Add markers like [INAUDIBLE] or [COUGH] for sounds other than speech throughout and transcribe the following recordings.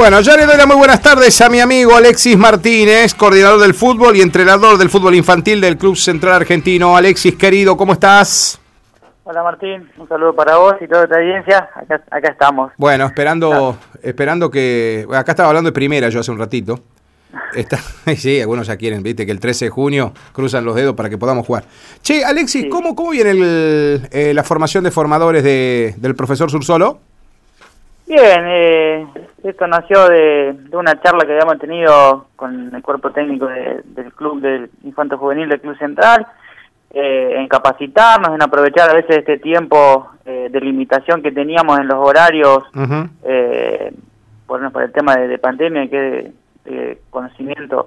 Bueno, ya le doy las muy buenas tardes a mi amigo Alexis Martínez, coordinador del fútbol y entrenador del fútbol infantil del Club Central Argentino. Alexis, querido, ¿cómo estás? Hola Martín, un saludo para vos y toda tu audiencia. Acá, acá estamos. Bueno, esperando, esperando que. Acá estaba hablando de primera yo hace un ratito. Está, [LAUGHS] sí, algunos ya quieren, viste, que el 13 de junio cruzan los dedos para que podamos jugar. Che, Alexis, ¿cómo, ¿cómo viene el, eh, la formación de formadores de, del profesor Sursolo? Bien, eh, esto nació de, de, una charla que habíamos tenido con el cuerpo técnico de, del club del Infanto Juvenil del Club Central, eh, en capacitarnos, en aprovechar a veces este tiempo eh, de limitación que teníamos en los horarios, uh -huh. eh, por, por el tema de, de pandemia, que de, de conocimiento,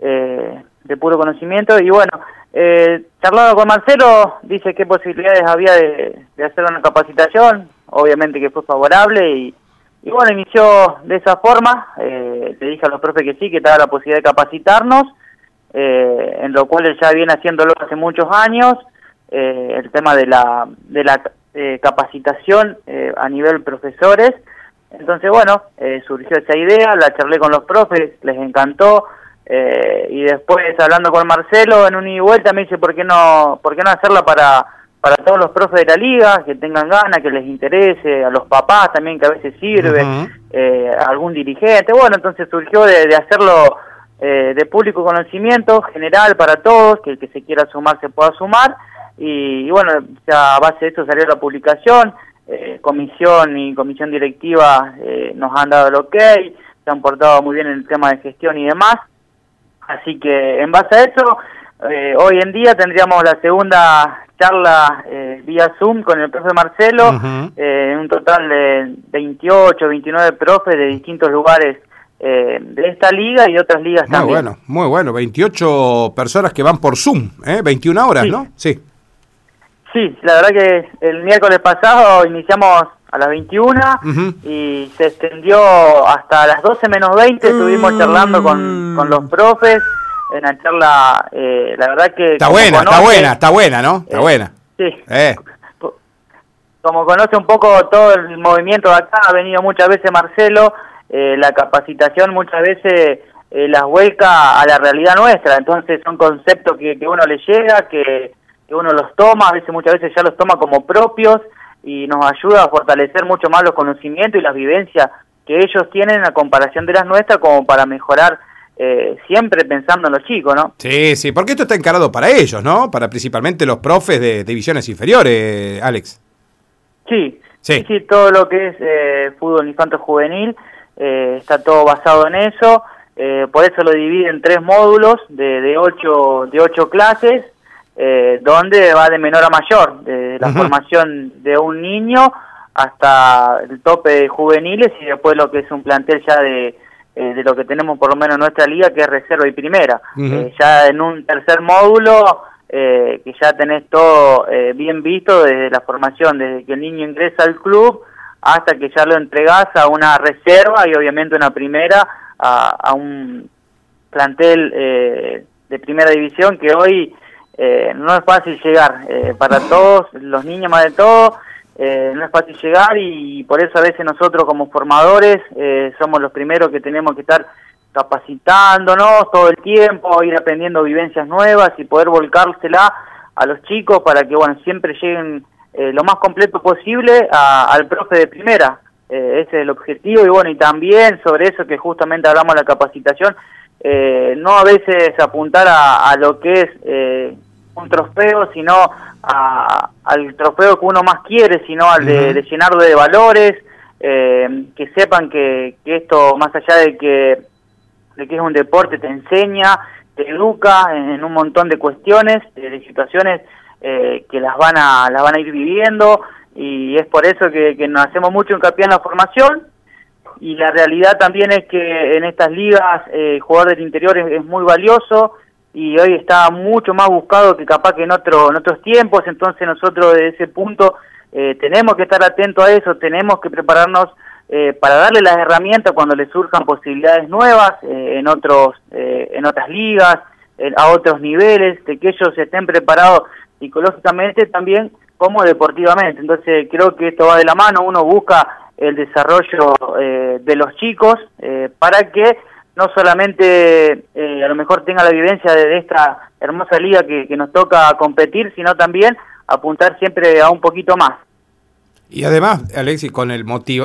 eh, de puro conocimiento, y bueno, eh, charlando con Marcelo, dice qué posibilidades había de, de hacer una capacitación, obviamente que fue favorable y, y bueno, inició de esa forma, eh, le dije a los profes que sí, que estaba la posibilidad de capacitarnos, eh, en lo cual ya viene haciéndolo hace muchos años, eh, el tema de la, de la eh, capacitación eh, a nivel profesores, entonces bueno, surgió esa idea, la charlé con los profes, les encantó, y después hablando con Marcelo en un y vuelta me dice por qué no, por qué no hacerla para para todos los profes de la liga, que tengan ganas, que les interese, a los papás también que a veces sirve, uh -huh. eh, algún dirigente, bueno, entonces surgió de, de hacerlo eh, de público conocimiento general para todos, que el que se quiera sumar se pueda sumar, y, y bueno, ya a base de esto salió la publicación, eh, comisión y comisión directiva eh, nos han dado el ok, se han portado muy bien en el tema de gestión y demás, así que en base a eso, eh, hoy en día tendríamos la segunda charla eh, vía Zoom con el profe Marcelo, uh -huh. eh, un total de 28, 29 profes de distintos lugares eh, de esta liga y otras ligas muy también. Muy bueno, muy bueno, 28 personas que van por Zoom, ¿eh? 21 horas, sí. ¿no? Sí. Sí, la verdad que el miércoles pasado iniciamos a las 21 uh -huh. y se extendió hasta las 12 menos 20, estuvimos charlando con, con los profes en la charla, eh, la verdad que... Está buena, conoce, está buena, está buena, ¿no? Está eh, buena. Sí. Eh. Como conoce un poco todo el movimiento de acá, ha venido muchas veces Marcelo, eh, la capacitación muchas veces eh, las vuelca a la realidad nuestra, entonces son conceptos que, que uno le llega, que, que uno los toma, a veces muchas veces ya los toma como propios y nos ayuda a fortalecer mucho más los conocimientos y las vivencias que ellos tienen a comparación de las nuestras como para mejorar eh, siempre pensando en los chicos, ¿no? Sí, sí, porque esto está encarado para ellos, ¿no? Para principalmente los profes de divisiones inferiores, Alex. Sí, sí, sí todo lo que es eh, fútbol infanto juvenil eh, está todo basado en eso, eh, por eso lo divide en tres módulos de, de, ocho, de ocho clases, eh, donde va de menor a mayor, de la uh -huh. formación de un niño hasta el tope de juveniles y después lo que es un plantel ya de eh, de lo que tenemos por lo menos en nuestra liga, que es reserva y primera. Uh -huh. eh, ya en un tercer módulo, eh, que ya tenés todo eh, bien visto desde la formación, desde que el niño ingresa al club hasta que ya lo entregás a una reserva y obviamente una primera, a, a un plantel eh, de primera división que hoy eh, no es fácil llegar para todos, los niños más de todo, eh, no es fácil llegar y por eso a veces nosotros como formadores eh, somos los primeros que tenemos que estar capacitándonos todo el tiempo, ir aprendiendo vivencias nuevas y poder volcársela a los chicos para que bueno siempre lleguen eh, lo más completo posible al profe de primera. Eh, ese es el objetivo y bueno y también sobre eso que justamente hablamos de la capacitación, eh, no a veces apuntar a, a lo que es un trofeo, sino a, al trofeo que uno más quiere, sino al de, uh -huh. de llenarlo de valores, eh, que sepan que, que, esto, más allá de que, de que es un deporte, te enseña, te educa en, en un montón de cuestiones, de, de situaciones eh, que las van, a, las van a ir viviendo, y es por eso que, que nos hacemos mucho hincapié en la formación, y la realidad también es que en estas ligas eh, jugador del interior es, es muy valioso, y hoy está mucho más buscado que capaz que en, otro, en otros tiempos, entonces nosotros desde ese punto eh, tenemos que estar atentos a eso, tenemos que prepararnos eh, para darle las herramientas cuando les surjan posibilidades nuevas eh, en otros eh, en otras ligas, a otros niveles, de que ellos estén preparados psicológicamente también como deportivamente. Entonces creo que esto va de la mano, uno busca el desarrollo eh, de los chicos para que no solamente a lo mejor tenga la vivencia de, esta hermosa liga que, que nos toca competir, sino también apuntar siempre a un poquito más. Y además, Alexis, con el,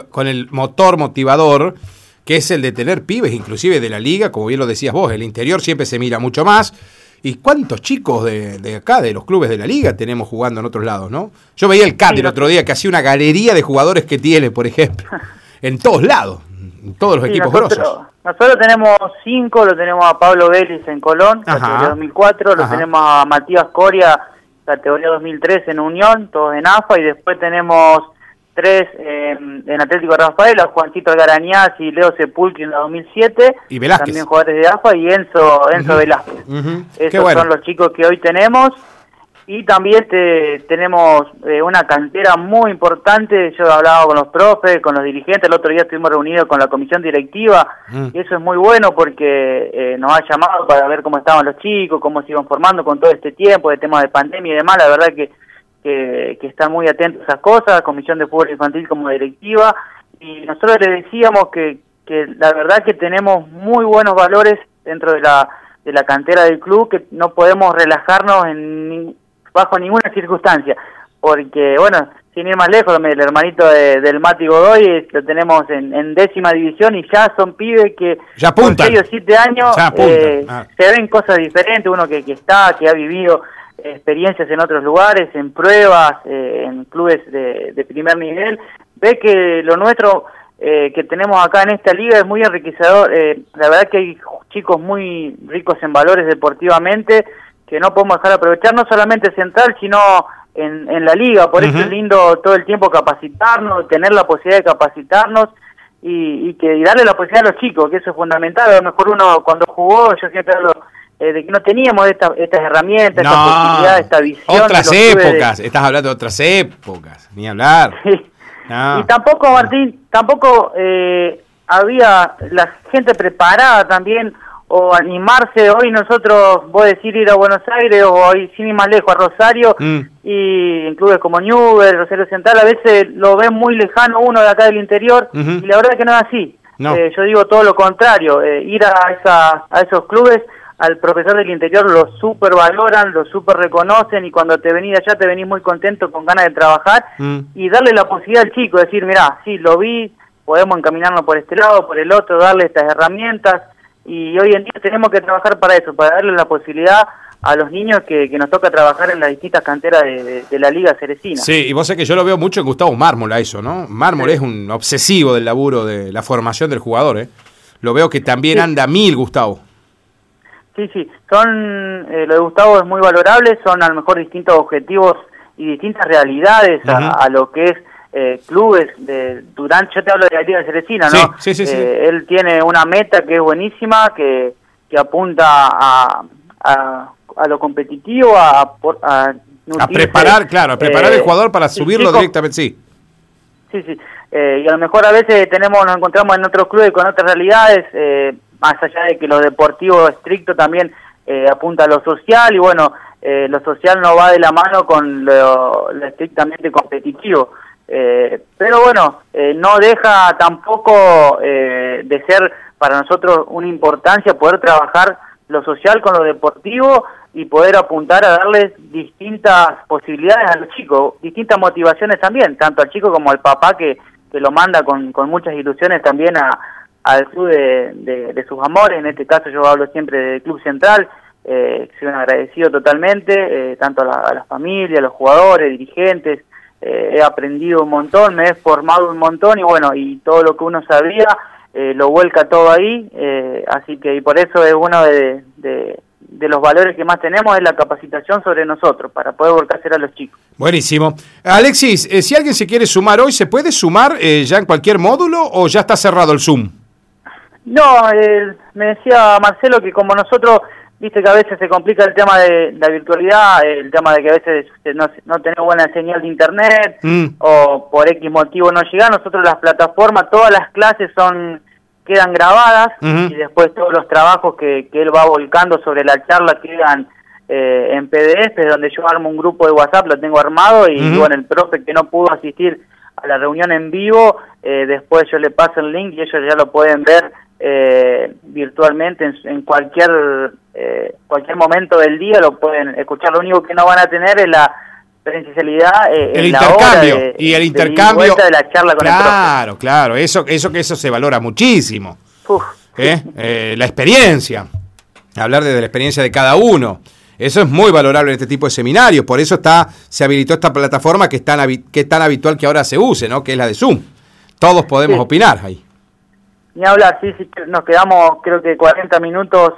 con el motor motivador, que es el de tener pibes, inclusive de la liga, como bien lo decías vos, el interior siempre se mira mucho más. ¿Y cuántos chicos de, acá, de los clubes de la liga, tenemos jugando en otros lados, no? Yo veía el CAT el otro día, que hacía una galería de jugadores que tiene, por ejemplo, en todos lados, en todos los equipos nosotros, Nosotros tenemos cinco, lo tenemos a Pablo Vélez en Colón, categoría 2004, lo tenemos a Matías Coria, categoría 2003 en Unión, todos en AFA, y después tenemos tres eh, en Atlético Rafael, a Juancito Garañaz y Leo Sepulcri en la 2007. Y Velázquez. También jugadores de AFA y Enzo, Enzo Velázquez. Esos son los chicos que hoy tenemos. Y también tenemos eh, una cantera muy importante. Yo he hablado con los profes, con los dirigentes. El otro día estuvimos reunidos con la comisión directiva. Mm. Y eso es muy bueno porque eh, nos ha llamado para ver cómo estaban los chicos, cómo se iban formando con todo este tiempo de temas de pandemia y demás. La verdad que que, están muy atentos a esas cosas, Comisión de Fútbol Infantil como directiva, y nosotros le decíamos que, que la verdad que tenemos muy buenos valores dentro de la, de la cantera del club, que no podemos relajarnos en, bajo ninguna circunstancia, porque bueno, sin ir más lejos, el hermanito del Mati Godoy lo tenemos en, décima división y ya son pibes que ya con 6 o 7 años eh, ah. se ven cosas diferentes, uno que, que está, que ha vivido experiencias en otros lugares, en pruebas, eh, en clubes de, primer nivel, ve que lo nuestro eh, que tenemos acá en esta liga es muy enriquecedor. Eh, la verdad que hay chicos muy ricos en valores deportivamente que no podemos dejar de aprovechar, no solamente central, sino en, en la liga. Por eso es lindo todo el tiempo capacitarnos, tener la posibilidad de capacitarnos y, y que y darle la posibilidad a los chicos, que eso es fundamental. A lo mejor uno cuando jugó, yo siempre hablo eh, de que no teníamos esta, estas herramientas, esta posibilidad, esta visión. Otras épocas, estás hablando de otras épocas, ni hablar. [LAUGHS] Y tampoco, Martín, tampoco eh, había la gente preparada también o animarse hoy nosotros, vos decir ir a Buenos Aires o ir sin ir más lejos a Rosario mm. y en clubes como Newell, Rosario Central, a veces lo ven muy lejano uno de acá del interior y la verdad es que no es así. Eh, yo digo todo lo contrario, ir a, esa, a esos clubes al profesor del interior lo super valoran, lo super reconocen y cuando te venís allá te venís muy contento con ganas de trabajar mm. y darle la posibilidad al chico, decir, mira, sí, lo vi, podemos encaminarnos por este lado, por el otro, darle estas herramientas y hoy en día tenemos que trabajar para eso, para darle la posibilidad a los niños que, nos toca trabajar en las distintas canteras de, la Liga Ceresina. Sí, y vos sé que yo lo veo mucho en Gustavo Mármol a eso, ¿no? Mármol es un obsesivo del laburo de la formación del jugador, ¿eh? Lo veo que también anda mil, Gustavo. Sí, sí, son, eh, lo de Gustavo es muy valorable, son a lo mejor distintos objetivos y distintas realidades a, lo que es eh, clubes de Durán, yo te hablo de la Liga de Cerecina, ¿no? Sí, sí, sí, eh, Él tiene una meta que es buenísima, que, que apunta a, a, lo competitivo, a, a, a preparar, claro, a preparar el jugador para subirlo directamente, sí. Sí, sí, y a lo mejor a veces tenemos, nos encontramos en otros clubes con otras realidades, eh, más allá de que lo deportivo estricto también eh, apunta a lo social y bueno, eh, lo social no va de la mano con lo, estrictamente competitivo. Eh, pero bueno, no deja tampoco de ser para nosotros una importancia poder trabajar lo social con lo deportivo y poder apuntar a darles distintas posibilidades a los chicos, distintas motivaciones también, tanto al chico como al papá que, que lo manda con, con muchas ilusiones también a, al club de, sus amores, en este caso yo hablo siempre del Club Central, eh, soy un agradecido totalmente, eh, tanto a la, a familia, a los jugadores, dirigentes, eh, he aprendido un montón, me he formado un montón y bueno, y todo lo que uno sabía eh, lo vuelca todo ahí, así que y por eso es uno de, de, los valores que más tenemos es la capacitación sobre nosotros, para poder volcar a los chicos. Buenísimo. Alexis, si alguien se quiere sumar hoy, ¿se puede sumar ya en cualquier módulo o ya está cerrado el Zoom? No, eh, me decía Marcelo que como nosotros, viste que a veces se complica el tema de la virtualidad, el tema de que a veces este, no, no tenemos buena señal de internet mm. o por X motivo no llega, nosotros las plataformas, todas las clases son quedan grabadas y después todos los trabajos que, que él va volcando sobre la charla quedan eh, en PDF, donde yo armo un grupo de WhatsApp, lo tengo armado y bueno, el profe que no pudo asistir a la reunión en vivo, eh, después yo le paso el link y ellos ya lo pueden ver eh, virtualmente en, cualquier eh, cualquier momento del día lo pueden escuchar. Lo único que no van a tener es la presencialidad eh, el intercambio y el intercambio de, la charla con claro claro eso eso que eso se valora muchísimo la experiencia hablar de la experiencia de cada uno eso es muy valorable en este tipo de seminarios, por eso está se habilitó esta plataforma que es tan, que es tan habitual que ahora se use, ¿no? que es la de Zoom. Todos podemos opinar ahí. Ni hablar, sí, sí, nos quedamos creo que 40 minutos,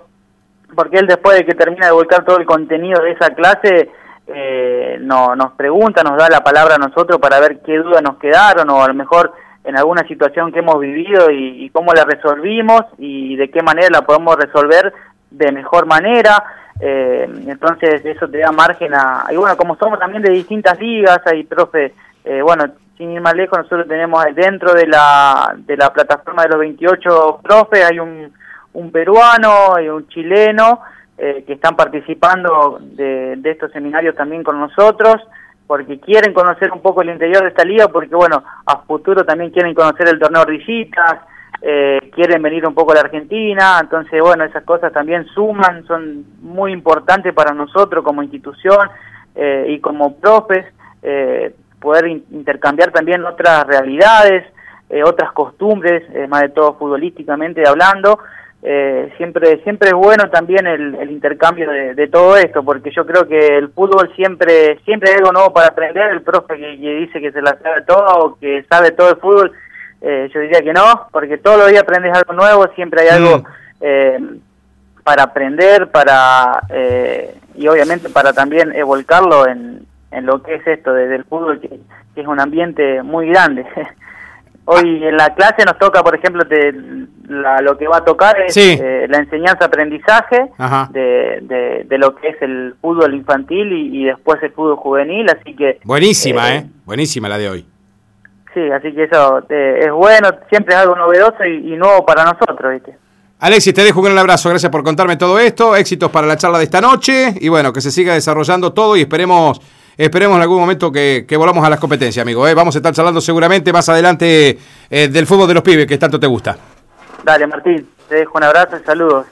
porque él después de que termina de volcar todo el contenido de esa clase, eh, no, nos pregunta, nos da la palabra a nosotros para ver qué dudas nos quedaron o a lo mejor en alguna situación que hemos vivido y, y cómo la resolvimos y de qué manera la podemos resolver de mejor manera. Eh, entonces eso te da margen a... Y bueno, como somos también de distintas ligas, hay profe, eh, bueno, sin ir más lejos, nosotros tenemos dentro de la, de la plataforma de los 28 profes, hay un, un peruano y un chileno eh, que están participando de, de estos seminarios también con nosotros porque quieren conocer un poco el interior de esta liga, porque bueno, a futuro también quieren conocer el torneo visitas, eh, quieren venir un poco a la Argentina, entonces bueno, esas cosas también suman, son muy importantes para nosotros como institución eh, y como profes, eh, poder intercambiar también otras realidades, otras costumbres, más de todo futbolísticamente hablando, siempre siempre es bueno también el, intercambio de, todo esto, porque yo creo que el fútbol siempre siempre hay algo nuevo para aprender, el profe que, que dice que se la sabe todo o que sabe todo el fútbol, eh, yo diría que no, porque todos los días aprendes algo nuevo, siempre hay algo mm. eh, para aprender, para eh, y obviamente para también volcarlo en, en lo que es esto de, del fútbol, que, es un ambiente muy grande. [LAUGHS] Hoy en la clase nos toca, por ejemplo, de, lo que va a tocar es la enseñanza-aprendizaje de, de, lo que es el fútbol infantil y, y, después el fútbol juvenil, así que... Buenísima, ¿eh? Buenísima la de hoy. Sí, así que eso eh, es bueno, siempre es algo novedoso y, nuevo para nosotros, ¿viste? Alexis, te dejo un gran abrazo, gracias por contarme todo esto, éxitos para la charla de esta noche y bueno, que se siga desarrollando todo y esperemos esperemos en algún momento que, volamos a las competencias, amigo. ¿eh? Vamos a estar charlando seguramente más adelante eh, del fútbol de los pibes, que tanto te gusta. Dale, Martín, te dejo un abrazo y saludos.